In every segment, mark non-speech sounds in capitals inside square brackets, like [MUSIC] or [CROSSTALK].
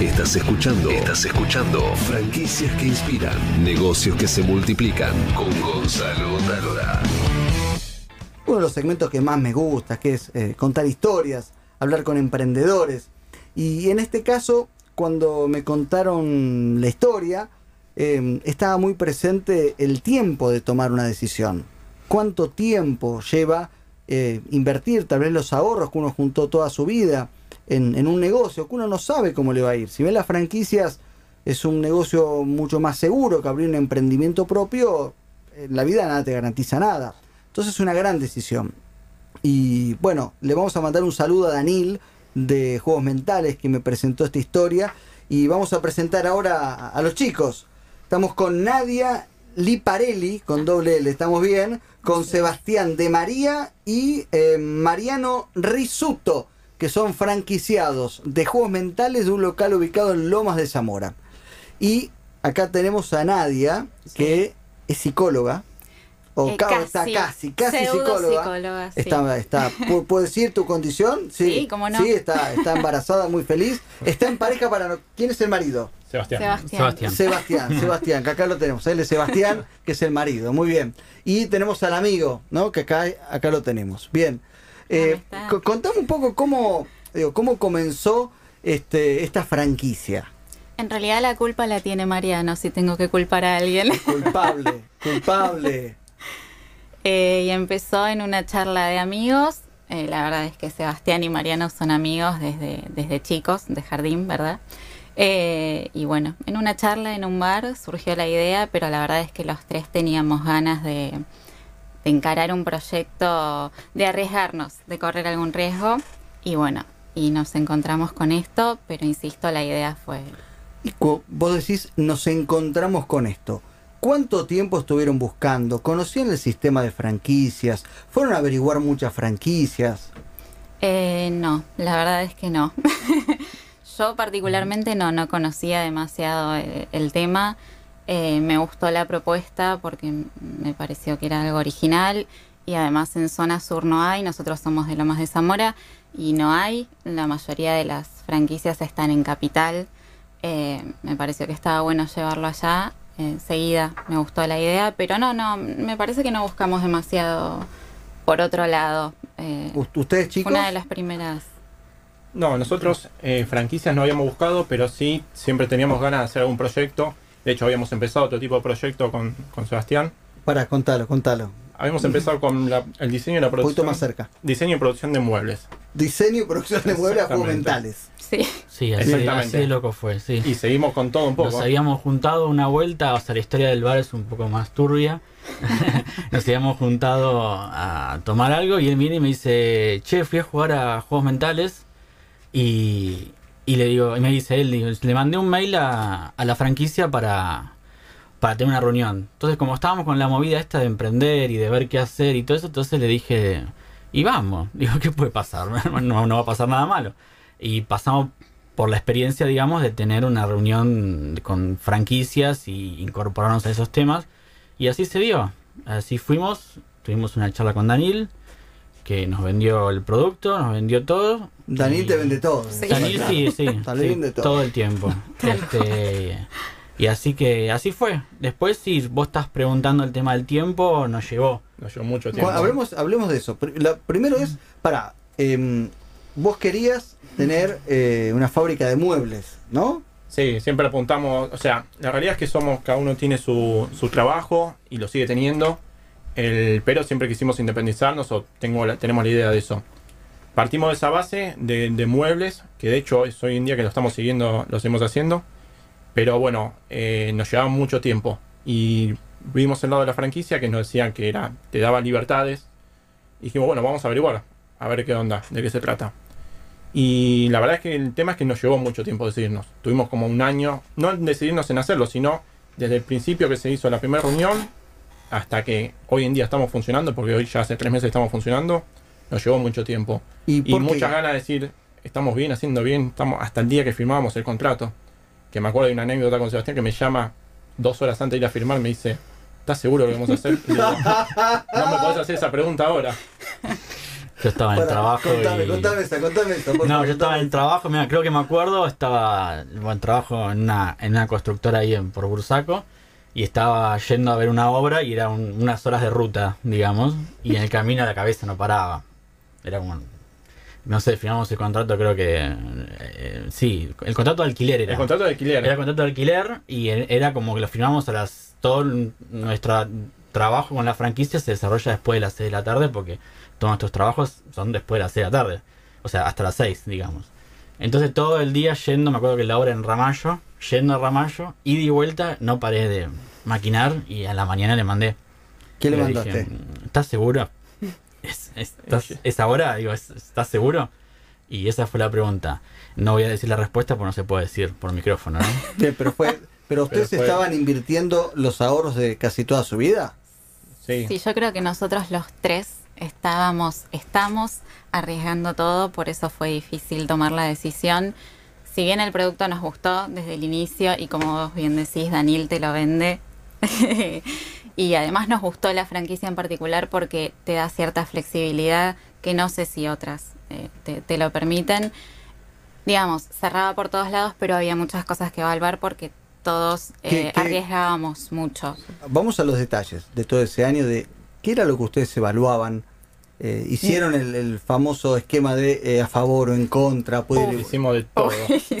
Estás escuchando. Estás escuchando. Franquicias que inspiran. Negocios que se multiplican. Con Gonzalo Talora. Uno de los segmentos que más me gusta, que es eh, contar historias, hablar con emprendedores. Y en este caso, cuando me contaron la historia, eh, estaba muy presente el tiempo de tomar una decisión. ¿Cuánto tiempo lleva eh, invertir tal vez los ahorros que uno juntó toda su vida en, un negocio que uno no sabe cómo le va a ir. Si bien las franquicias es un negocio mucho más seguro que abrir un emprendimiento propio, en la vida nada te garantiza nada. Entonces es una gran decisión. Y bueno, le vamos a mandar un saludo a Danil de Juegos Mentales que me presentó esta historia. Y vamos a presentar ahora a, a los chicos. Estamos con Nadia Liparelli, con doble L, estamos bien, con Sebastián de María y eh, Mariano Risuto, que son franquiciados de juegos mentales de un local ubicado en Lomas de Zamora. Y acá tenemos a Nadia, sí. que es psicóloga. O Eh, ca- casi. está casi, casi psicóloga. psicóloga, sí. Está, está, ¿pu- ¿Puedo decir tu condición? Sí, cómo no. Sí, está, está embarazada, muy feliz. Está en pareja para... no- ¿Quién es el marido? Sebastián. Sebastián. Sebastián. Sebastián, [LAUGHS] Sebastián, que acá lo tenemos. Él es Sebastián, que es el marido. Muy bien. Y tenemos al amigo, ¿no? Que acá, acá lo tenemos. Bien. Eh, contame un poco cómo, digo, cómo comenzó este, esta franquicia. En realidad la culpa la tiene Mariano, si tengo que culpar a alguien. Culpable, [LAUGHS] culpable. Eh, y empezó en una charla de amigos. Eh, la verdad es que Sebastián y Mariano son amigos desde, desde chicos, de jardín, ¿verdad? Eh, y bueno, en una charla en un bar surgió la idea, pero la verdad es que los tres teníamos ganas de, de encarar un proyecto, de arriesgarnos, de correr algún riesgo. Y bueno, y nos encontramos con esto, pero insisto, la idea fue Y vos decís, nos encontramos con esto. ¿Cuánto tiempo estuvieron buscando? ¿Conocían el sistema de franquicias? ¿Fueron a averiguar muchas franquicias? Eh, no, la verdad es que no. [LAUGHS] Yo particularmente no, no conocía demasiado eh, el tema. Eh, me gustó la propuesta porque me pareció que era algo original y además en zona sur no hay, nosotros somos de Lomas de Zamora y no hay, la mayoría de las franquicias están en capital. Eh, me pareció que estaba bueno llevarlo allá. Enseguida me gustó la idea, pero no, no, me parece que no buscamos demasiado por otro lado. Eh, ¿Ustedes fue chicos? una de las primeras. No, nosotros eh, franquicias no habíamos buscado, pero sí siempre teníamos ganas de hacer algún proyecto. De hecho, habíamos empezado otro tipo de proyecto con, con Sebastián. Para, contalo, contalo. Habíamos empezado con la- el diseño y la Un poquito producción. más cerca. Diseño y producción de muebles. Diseño y producción de muebles a juegos mentales. Sí. Sí, así, Exactamente. así de loco fue, sí. Y seguimos con todo un poco. Nos habíamos juntado una vuelta, o sea, la historia del bar es un poco más turbia. [LAUGHS] Nos habíamos juntado a tomar algo y él viene y me dice, che, fui a jugar a juegos mentales y, y le digo, y me dice él, le mandé un mail a, a la franquicia para, para tener una reunión. Entonces, como estábamos con la movida esta de emprender y de ver qué hacer y todo eso, entonces le dije, y vamos, [LAUGHS] digo, ¿qué puede pasar? [LAUGHS] No, no va a pasar nada malo. Y pasamos por la experiencia, digamos, de tener una reunión con franquicias y incorporarnos a esos temas. Y así se dio. Así fuimos, tuvimos una charla con Daniel, que nos vendió el producto, nos vendió todo. Daniel te vende todo. Sí. Daniel sí, sí, Daniel sí, vende todo. el tiempo. Este, y así que así fue. Después, si vos estás preguntando el tema del tiempo, nos llevó. Nos llevó mucho tiempo. Hablemos, hablemos de eso. La- primero es, para, vos querías tener eh, una fábrica de muebles, ¿no? Sí, siempre apuntamos, o sea, la realidad es que somos, cada uno tiene su, su trabajo y lo sigue teniendo, el, pero siempre quisimos independizarnos o tengo la- tenemos la idea de eso. Partimos de esa base de, muebles, que de hecho es hoy en día que lo estamos siguiendo, lo seguimos haciendo, pero bueno, eh, nos llevaba mucho tiempo y vimos el lado de la franquicia que nos decían que era, te daba libertades y dijimos, bueno, vamos a averiguar, a ver qué onda, de qué se trata. Y la verdad es que el tema es que nos llevó mucho tiempo decidirnos. Tuvimos como un año, no decidirnos en hacerlo, sino desde el principio que se hizo la primera reunión hasta que hoy en día estamos funcionando, porque hoy ya hace tres meses estamos funcionando, nos llevó mucho tiempo. Y, Y muchas ganas de decir, estamos bien, haciendo bien, estamos hasta el día que firmábamos el contrato. Que me acuerdo de una anécdota con Sebastián que me llama dos horas antes de ir a firmar, me dice, ¿estás seguro de lo que vamos a hacer? Y le digo, no me podés hacer esa pregunta ahora. Yo estaba en el trabajo. Contame, y- contame esa, contame No, favor, yo estaba en el trabajo, mira, creo que me acuerdo, estaba en trabajo en una, en una constructora ahí en, por Bursaco y estaba yendo a ver una obra y era un- unas horas de ruta, digamos, y en el camino la cabeza no paraba. Era como... No sé, firmamos el contrato, creo que... eh, sí, el contrato de alquiler era. El contrato de alquiler. Era contrato de alquiler y e- era como que lo firmamos a las... Todo nuestro trabajo con la franquicia se desarrolla después de las 6 de la tarde porque todos nuestros trabajos son después de las 6 de la tarde. O sea, hasta las 6, digamos. Entonces todo el día yendo, me acuerdo que la hora en Ramallo, yendo a Ramallo, ida y vuelta, no paré de maquinar y a la mañana le mandé. ¿Qué le Le mandaste? dije, ¿Estás seguro? ¿Es, es- estás- ¿Es ahora? Digo, ¿es- ¿estás seguro? Y esa fue la pregunta. No voy a decir la respuesta porque no se puede decir por micrófono, [LAUGHS] pero fue. Pero ustedes Pero fue- estaban invirtiendo los ahorros de casi toda su vida. Sí. Sí, yo creo que nosotros los tres estábamos, estamos arriesgando todo, por eso fue difícil tomar la decisión. Si bien el producto nos gustó desde el inicio y como vos bien decís, Daniel te lo vende. [LAUGHS] y además nos gustó la franquicia en particular porque te da cierta flexibilidad que no sé si otras eh, te, te lo permiten. Digamos, cerraba por todos lados, pero había muchas cosas que evaluar porque todos ¿Qué- eh, qué- arriesgábamos mucho. Vamos a los detalles de todo ese año de qué era lo que ustedes evaluaban. Eh, hicieron el, el famoso esquema de eh, a favor o en contra. puede- Uf. Hicimos de todo. Uy, [LAUGHS] sí.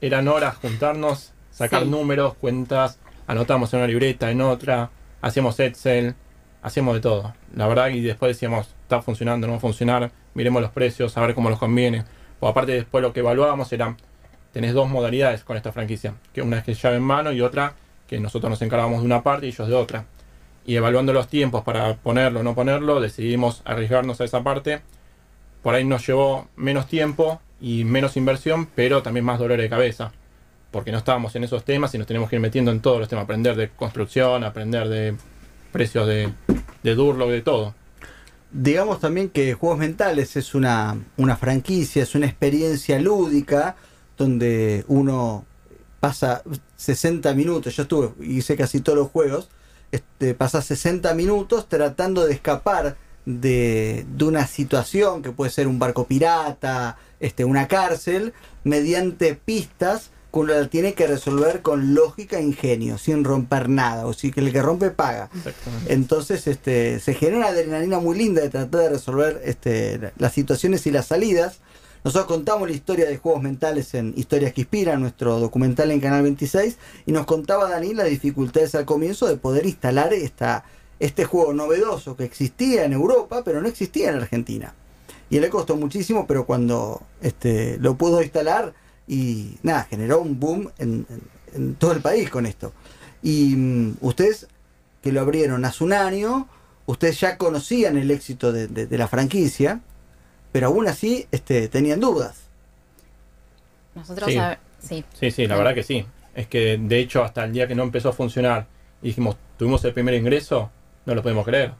eran horas juntarnos, sacar Sí. números, cuentas, anotamos en una libreta, en otra, hacíamos Excel, hacíamos de todo. La verdad, y después decíamos, está funcionando, no va a funcionar, miremos los precios, a ver cómo nos conviene. O aparte, después lo que evaluábamos era, tenés dos modalidades con esta franquicia, que una es que llave en mano y otra que nosotros nos encargamos de una parte y ellos de otra. Y evaluando los tiempos para ponerlo o no ponerlo, decidimos arriesgarnos a esa parte por ahí nos llevó menos tiempo y menos inversión, pero también más dolor de cabeza. Porque no estábamos en esos temas y nos tenemos que ir metiendo en todos los temas. Aprender de construcción, aprender de precios de, de Durlock, de todo. Digamos también que Juegos Mentales es una, una franquicia, es una experiencia lúdica donde uno pasa 60 minutos, yo estuve, hice casi todos los juegos, este, pasa 60 minutos tratando de escapar de, de una situación que puede ser un barco pirata, este, una cárcel, mediante pistas uno la tiene que resolver con lógica e ingenio, sin romper nada, o si que el que rompe paga. Exactamente. Entonces este, se genera una adrenalina muy linda de tratar de resolver este, la- las situaciones y las salidas. Nosotros contamos la historia de juegos mentales en Historias que Inspiran, nuestro documental en Canal 26, y nos contaba Daniel las dificultades al comienzo de poder instalar esta, este juego novedoso que existía en Europa, pero no existía en Argentina. Y le costó muchísimo, pero cuando este, lo pudo instalar, y nada, generó un boom en, en- en todo el país con esto. Y mm, ustedes que lo abrieron hace un año, ustedes ya conocían el éxito de, de- de la franquicia, pero aún así este, tenían dudas. Nosotros, Sí. a- sí, Sí, sí, la verdad que sí. Es que de hecho hasta el día que no empezó a funcionar y dijimos, tuvimos el primer ingreso, no lo podemos creer.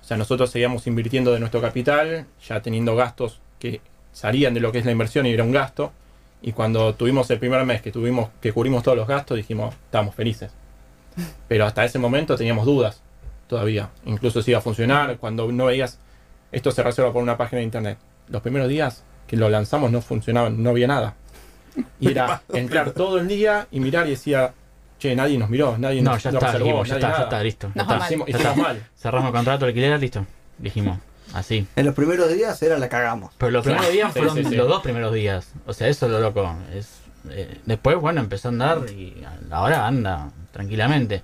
O sea, nosotros seguíamos invirtiendo de nuestro capital, ya teniendo gastos que salían de lo que es la inversión y era un gasto. Y cuando tuvimos el primer mes que tuvimos que cubrimos todos los gastos, dijimos, estábamos felices. Pero hasta ese momento teníamos dudas todavía. Incluso si iba a funcionar, cuando no veías, esto se reserva por una página de internet. Los primeros días que lo lanzamos no funcionaban, no había nada. Y era [LAUGHS] entrar todo el día y mirar y decía, che, nadie nos miró, nadie No, nos, ya nos está, observó, dijimos, ya nadie está, ya nada". está, listo. Ya Nos está. mal. Hicimos- Ya hicimos está. mal. Cerramos el contrato de alquiler, listo. Dijimos, así. En los primeros días era la cagamos. Pero los primeros días fueron sí, sí. los dos primeros días. O sea, eso es lo loco. Es, eh, después, bueno, empezó a andar y ahora anda tranquilamente.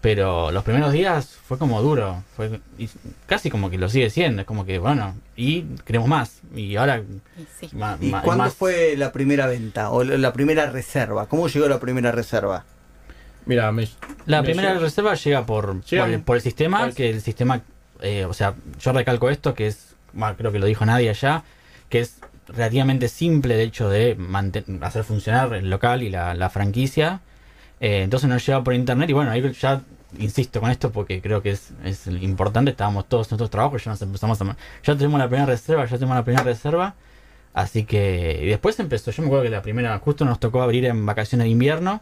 Pero los primeros días fue como duro. Fue y casi como que lo sigue siendo. Es como que, bueno, y queremos más. Y ahora. y sí. ma- ¿Y ma- cuándo más- fue la primera venta o la la primera reserva? ¿Cómo llegó la primera reserva? Mira, me- La me primera llega- reserva llega por, Llega por, el, por el sistema, por el- que el sistema, eh, o sea, yo recalco esto, que es, creo que lo dijo nadie allá, que es relativamente simple el hecho de hacer funcionar el local y la, franquicia. Eh, entonces nos llega por internet y bueno, ahí ya insisto con esto porque creo que es, es importante, estábamos todos en nuestros trabajos, ya nos empezamos a... Ya tenemos la primera reserva, ya tenemos la primera reserva. Así que después empezó, yo me acuerdo que la primera, justo nos tocó abrir en vacaciones de invierno.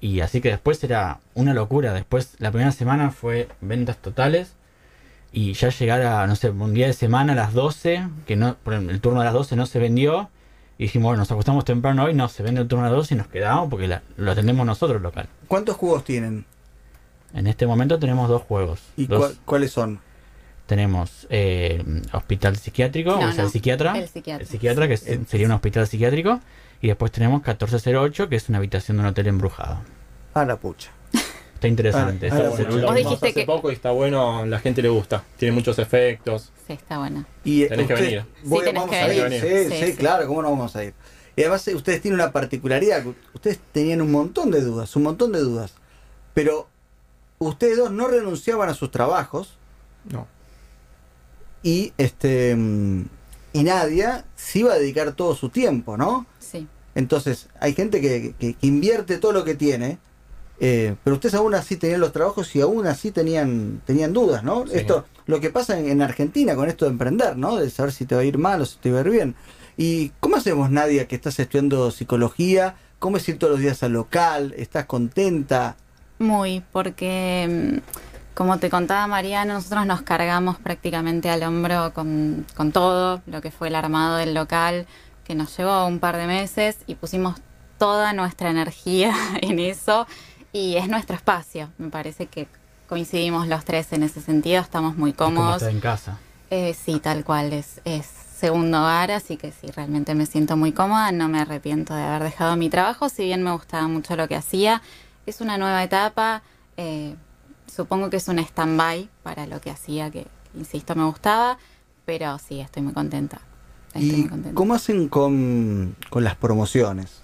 Y así que después era una locura. Después, la primera semana fue ventas totales. Y ya llegar a, no sé, un día de semana a las 12, que no, por el turno de las 12 no se vendió, y dijimos, bueno, nos acostamos temprano hoy, no, se vende el turno de las 12 y nos quedamos porque la- lo atendemos nosotros el local. ¿Cuántos juegos tienen? En este momento tenemos dos juegos. ¿Y Dos- cuáles son? Tenemos eh, hospital psiquiátrico, No, o sea, no, el psiquiatra. el psiquiatra. que es- El- sería un hospital psiquiátrico. Y después tenemos 1408, que es una habitación de un hotel embrujado. Ah, la pucha. Está interesante. Ah, ese es el bueno. último. Lo Vos vimos dijiste hace que- poco y está bueno, la gente le gusta. Tiene muchos efectos. Sí, está bueno. Y eh, Tenés que venir. voy- Sí, tenés vamos que a ir. venir. Sí, Sí, sí, sí. claro, ¿cómo no vamos a ir? Y además eh, ustedes tienen una particularidad, ustedes tenían un montón de dudas, un montón de dudas. Pero ustedes dos no renunciaban a sus trabajos No. y este mm, y Nadia se iba a dedicar todo su tiempo, ¿no? Sí. Entonces, hay gente que, que- que invierte todo lo que tiene, eh, pero ustedes aún así tenían los trabajos y aún así tenían, tenían dudas, ¿no? Sí. Esto, lo que pasa en, en Argentina con esto de emprender, ¿no? De saber si te va a ir mal o si te va a ir bien. ¿Y cómo hacemos, Nadia, que estás estudiando psicología? ¿Cómo es ir todos los días al local? ¿Estás contenta? Muy, porque mm, como te contaba Mariano, nosotros nos cargamos prácticamente al hombro con, con todo lo que fue el armado del local, que nos llevó un par de meses y pusimos toda nuestra energía [LAUGHS] en eso y es nuestro espacio. Me parece que coincidimos los tres en ese sentido, estamos muy Es como cómodos. en casa. Eh, sí, tal cual, es, es segundo hogar, así que sí, realmente me siento muy cómoda, no me arrepiento de haber dejado mi trabajo, si bien me gustaba mucho lo que hacía, es una nueva etapa, eh, supongo que es un stand-by para lo que hacía, que, insisto, me gustaba, pero sí, estoy muy contenta. Estoy ¿Y muy contenta. cómo hacen con, con las promociones?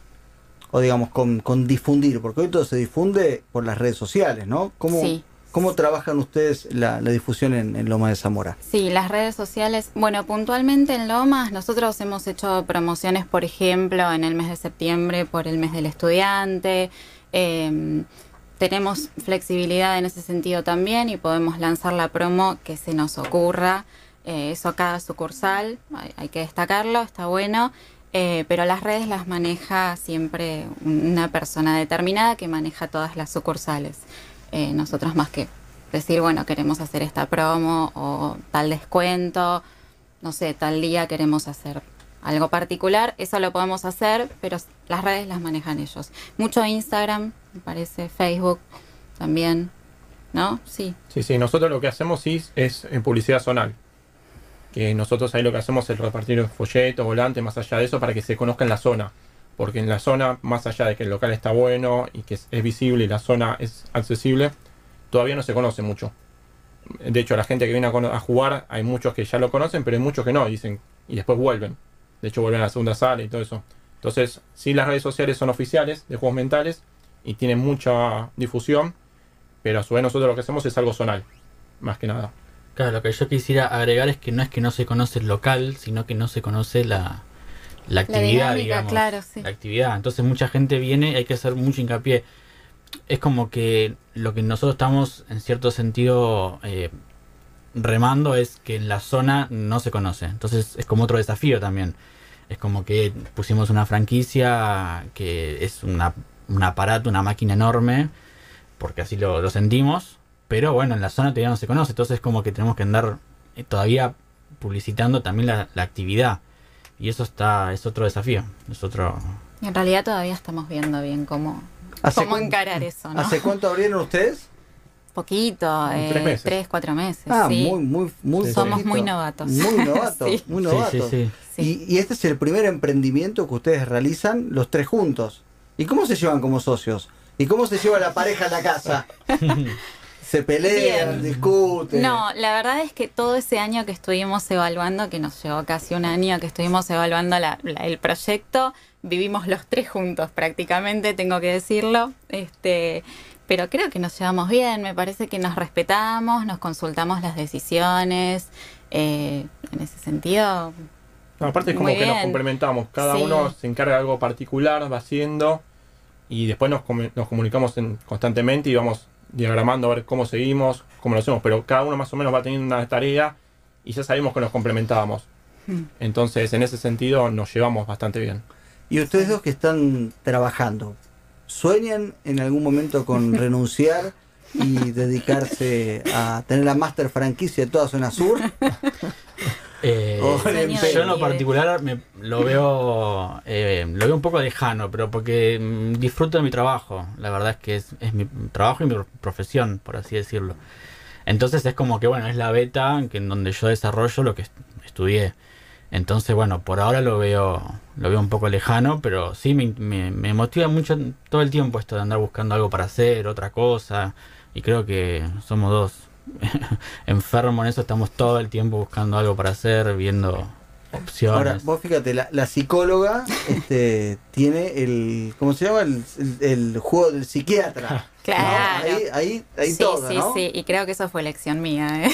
O digamos, con, con difundir, porque hoy todo se difunde por las redes sociales, ¿no? ¿Cómo, Sí. ¿cómo trabajan ustedes la, la difusión en, en Loma de Zamora? Sí, las redes sociales. Bueno, puntualmente en Lomas nosotros hemos hecho promociones, por ejemplo, en el mes de septiembre por el mes del estudiante. Eh, tenemos flexibilidad en ese sentido también y podemos lanzar la promo que se nos ocurra. Eh, eso a cada sucursal, hay, hay que destacarlo, está bueno. Eh, pero las redes las maneja siempre una persona determinada que maneja todas las sucursales. Eh, nosotros más que decir, bueno, queremos hacer esta promo o tal descuento, no sé, tal día queremos hacer algo particular, eso lo podemos hacer, pero las redes las manejan ellos. Mucho Instagram, me parece, Facebook también, ¿no? Sí, Sí, sí, nosotros lo que hacemos sí es en publicidad zonal. Que nosotros ahí lo que hacemos es repartir folletos, volantes, más allá de eso, para que se conozca en la zona. Porque en la zona, más allá de que el local está bueno y que es, visible y la zona es accesible, todavía no se conoce mucho. De hecho, la gente que viene a, a jugar, hay muchos que ya lo conocen, pero hay muchos que no, dicen, y después vuelven. De hecho, vuelven a la segunda sala y todo eso. Entonces, sí, las redes sociales son oficiales de juegos mentales y tienen mucha difusión, pero a su vez nosotros lo que hacemos es algo zonal, más que nada. Claro, lo que yo quisiera agregar es que no es que no se conoce el local, sino que no se conoce la, la actividad, dinámica, digamos. claro, sí. La actividad. Entonces mucha gente viene y hay que hacer mucho hincapié. Es como que lo que nosotros estamos en cierto sentido eh, remando es que en la zona no se conoce. Entonces es como otro desafío también. Es como que pusimos una franquicia que es una, un aparato, una máquina enorme, porque así lo, lo sentimos. Pero bueno, en la zona todavía no se conoce. Entonces es como que tenemos que andar eh, todavía publicitando también la, la actividad. Y eso está es otro desafío. Es otro... Y en realidad todavía estamos viendo bien cómo, ¿Hace cómo encarar eso, ¿no? ¿Hace cuánto abrieron ustedes? Poquito, eh, Tres meses. tres, cuatro meses. Ah, sí. muy, muy, muy Sí, Somos muy novatos. Muy novatos, [LAUGHS] Sí. muy Sí, novatos. sí, sí. Sí. Y, y este es el primer emprendimiento que ustedes realizan los tres juntos. ¿Y cómo se llevan como socios? ¿Y cómo se lleva la pareja a la casa? [LAUGHS] se pelean, Bien. discuten. No, la verdad es que todo ese año que estuvimos evaluando, que nos llevó casi un año que estuvimos evaluando la- la- el proyecto, vivimos los tres juntos prácticamente, tengo que decirlo. Este, pero creo que nos llevamos bien, me parece que nos respetamos, nos consultamos las decisiones. eh, en ese sentido, No, aparte es como que nos complementamos. Cada Sí. uno se encarga de algo particular, va haciendo y después nos, nos comunicamos en- constantemente y vamos diagramando a ver cómo seguimos, cómo lo hacemos. Pero cada uno más o menos va teniendo una tarea y ya sabemos que nos complementábamos. Mm. Entonces, en ese sentido, nos llevamos bastante bien. Y ustedes dos que están trabajando, ¿sueñan en algún momento con [LAUGHS] renunciar y dedicarse a tener la master franquicia de toda zona sur. [LAUGHS] Eh, Oh, yo en lo particular me, lo veo eh, lo veo un poco lejano, pero porque mm, disfruto de mi trabajo. La verdad es que es, es mi trabajo y mi profesión, por así decirlo. Entonces es como que, bueno, es la beta en, que- en donde yo desarrollo lo que est- estudié. Entonces, bueno, por ahora lo veo lo veo un poco lejano, pero sí me, me, me motiva mucho todo el tiempo esto de andar buscando algo para hacer, otra cosa. Y creo que somos dos [LAUGHS] enfermos en eso, estamos todo el tiempo buscando algo para hacer, viendo opciones. Ahora, vos fíjate, la, la psicóloga este, tiene el, ¿cómo se llama? El, el- el juego del psiquiatra. [LAUGHS] [LAUGHS] ¿no? Claro. Ahí, ahí, ahí sí, todo, sí, ¿no? sí, y creo que eso fue elección mía. ¿eh?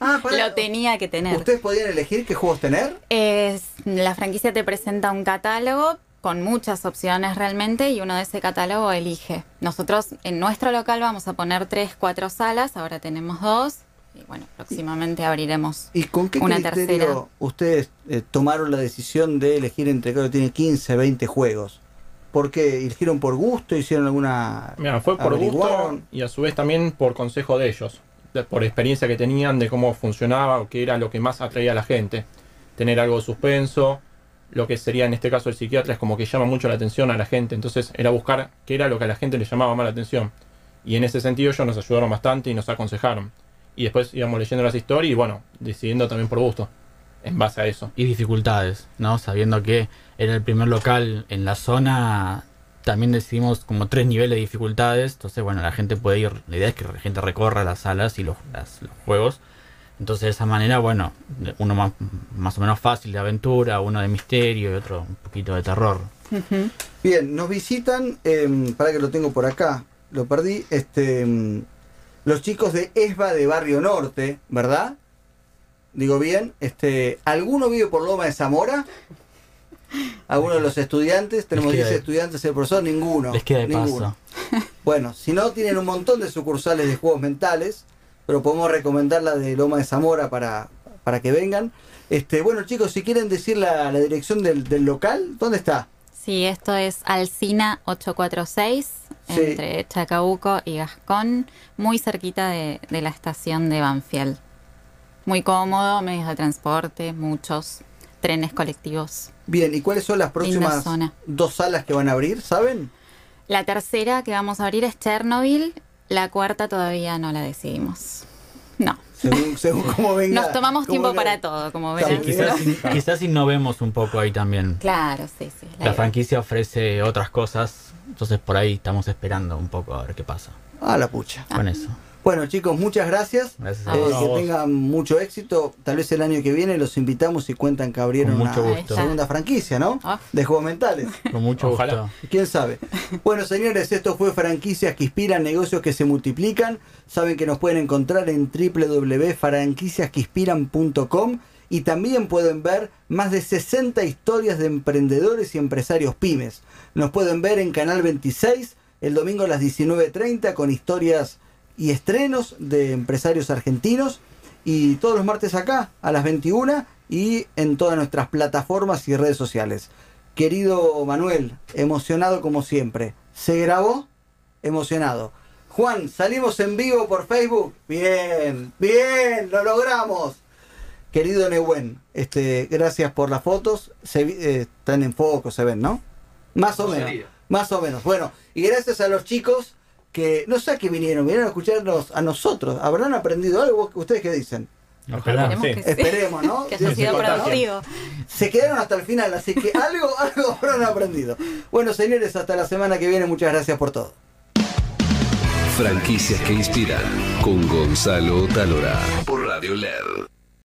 Ah. Lo tenía que tener. ¿Ustedes podían elegir qué juegos tener? Es- la franquicia te presenta un catálogo con muchas opciones realmente y uno de ese catálogo elige. Nosotros en nuestro local vamos a poner tres, cuatro salas, ahora tenemos dos y bueno, próximamente abriremos. ¿Y con qué Una criterio tercera. ustedes eh, tomaron la decisión de elegir entre, creo que tiene 15, 20 juegos? ¿Por qué? ¿Eligieron por gusto? ¿Hicieron alguna...? Mira, fue por gusto y a su vez también por consejo de ellos, de- por experiencia que tenían de cómo funcionaba o qué era lo que más atraía a la gente. Tener algo de suspenso, lo que sería en este caso el psiquiatra es como que llama mucho la atención a la gente, entonces era buscar qué era lo que a la gente le llamaba más la atención. Y en ese sentido ellos nos ayudaron bastante y nos aconsejaron. Y después íbamos leyendo las historias y bueno, decidiendo también por gusto, en base a eso. y dificultades, ¿no? Sabiendo que era el primer local en la zona, también decidimos como tres niveles de dificultades. Entonces, bueno, la gente puede ir, la idea es que la gente recorra las salas y los, las- los juegos. Entonces, de esa manera, bueno, uno más, más o menos fácil de aventura, uno de misterio y otro un poquito de terror. Bien, nos visitan, em, para que lo tengo por acá, lo perdí, este, em, los chicos de ESBA de Barrio Norte, ¿verdad? Digo bien, este, ¿alguno vive por Loma de Zamora? ¿Alguno de los estudiantes? Tenemos queda 10 de- estudiantes, el profesor, ninguno. Les queda de ninguno. paso. Bueno, si no, tienen un montón de sucursales de juegos mentales, pero podemos recomendar la de Loma de Zamora para, para que vengan. Este, bueno, chicos, si quieren decir la, la dirección del, del local, ¿dónde está? Sí, esto es Alcina 846, Sí. entre Chacabuco y Gascón, muy cerquita de, de la estación de Banfield. Muy cómodo, medios de transporte, muchos, trenes colectivos. Bien, ¿y cuáles son las próximas dos salas que van a abrir? ¿Saben? La tercera que vamos a abrir es Chernobyl, la cuarta todavía no la decidimos. No, Según, según cómo [LAUGHS] venga. nos tomamos tiempo venga. para todo, como verán. muy Quizás, quizás innovemos un poco ahí también. Claro, sí, sí. La franquicia ofrece otras cosas, entonces por ahí estamos esperando un poco a ver qué pasa Ah, la pucha. con eso. Bueno, chicos, muchas gracias. Gracias Eh, a. A que vos. tengan mucho éxito. Tal vez el año que viene los invitamos y cuentan que abrieron una gusto. segunda franquicia, ¿no? Ah. De juegos mentales. Con mucho Ojalá. gusto. ¿Quién sabe? Bueno, señores, esto fue franquicias que inspiran, negocios que se multiplican. Saben que nos pueden encontrar en www.franquiciasqueinspiran.com y también pueden ver más de 60 historias de emprendedores y empresarios pymes. Nos pueden ver en Canal 26 el domingo a las 19.30 con historias y estrenos de empresarios argentinos y todos los martes acá a las 21 y en todas nuestras plataformas y redes sociales. Querido Manuel, emocionado como siempre. ¿Se grabó? Emocionado. Juan, salimos en vivo por Facebook. Bien, bien, lo logramos. Querido Nehuen, este, gracias por las fotos. Se, eh, están en foco, se ven, ¿no? Más o menos. Más o menos. Bueno, y gracias a los chicos que no sé a qué vinieron, vinieron a escucharnos a nosotros. ¿Habrán aprendido algo? ¿Ustedes qué dicen? Ojalá. Esperemos Sí. que. Esperemos, ¿no? [LAUGHS] Que se. Se quedaron hasta el final, así que algo, [LAUGHS] algo habrán aprendido. Bueno, señores, hasta la semana que viene. Muchas gracias por todo. Franquicias que inspiran con Gonzalo Talora por Radio LED.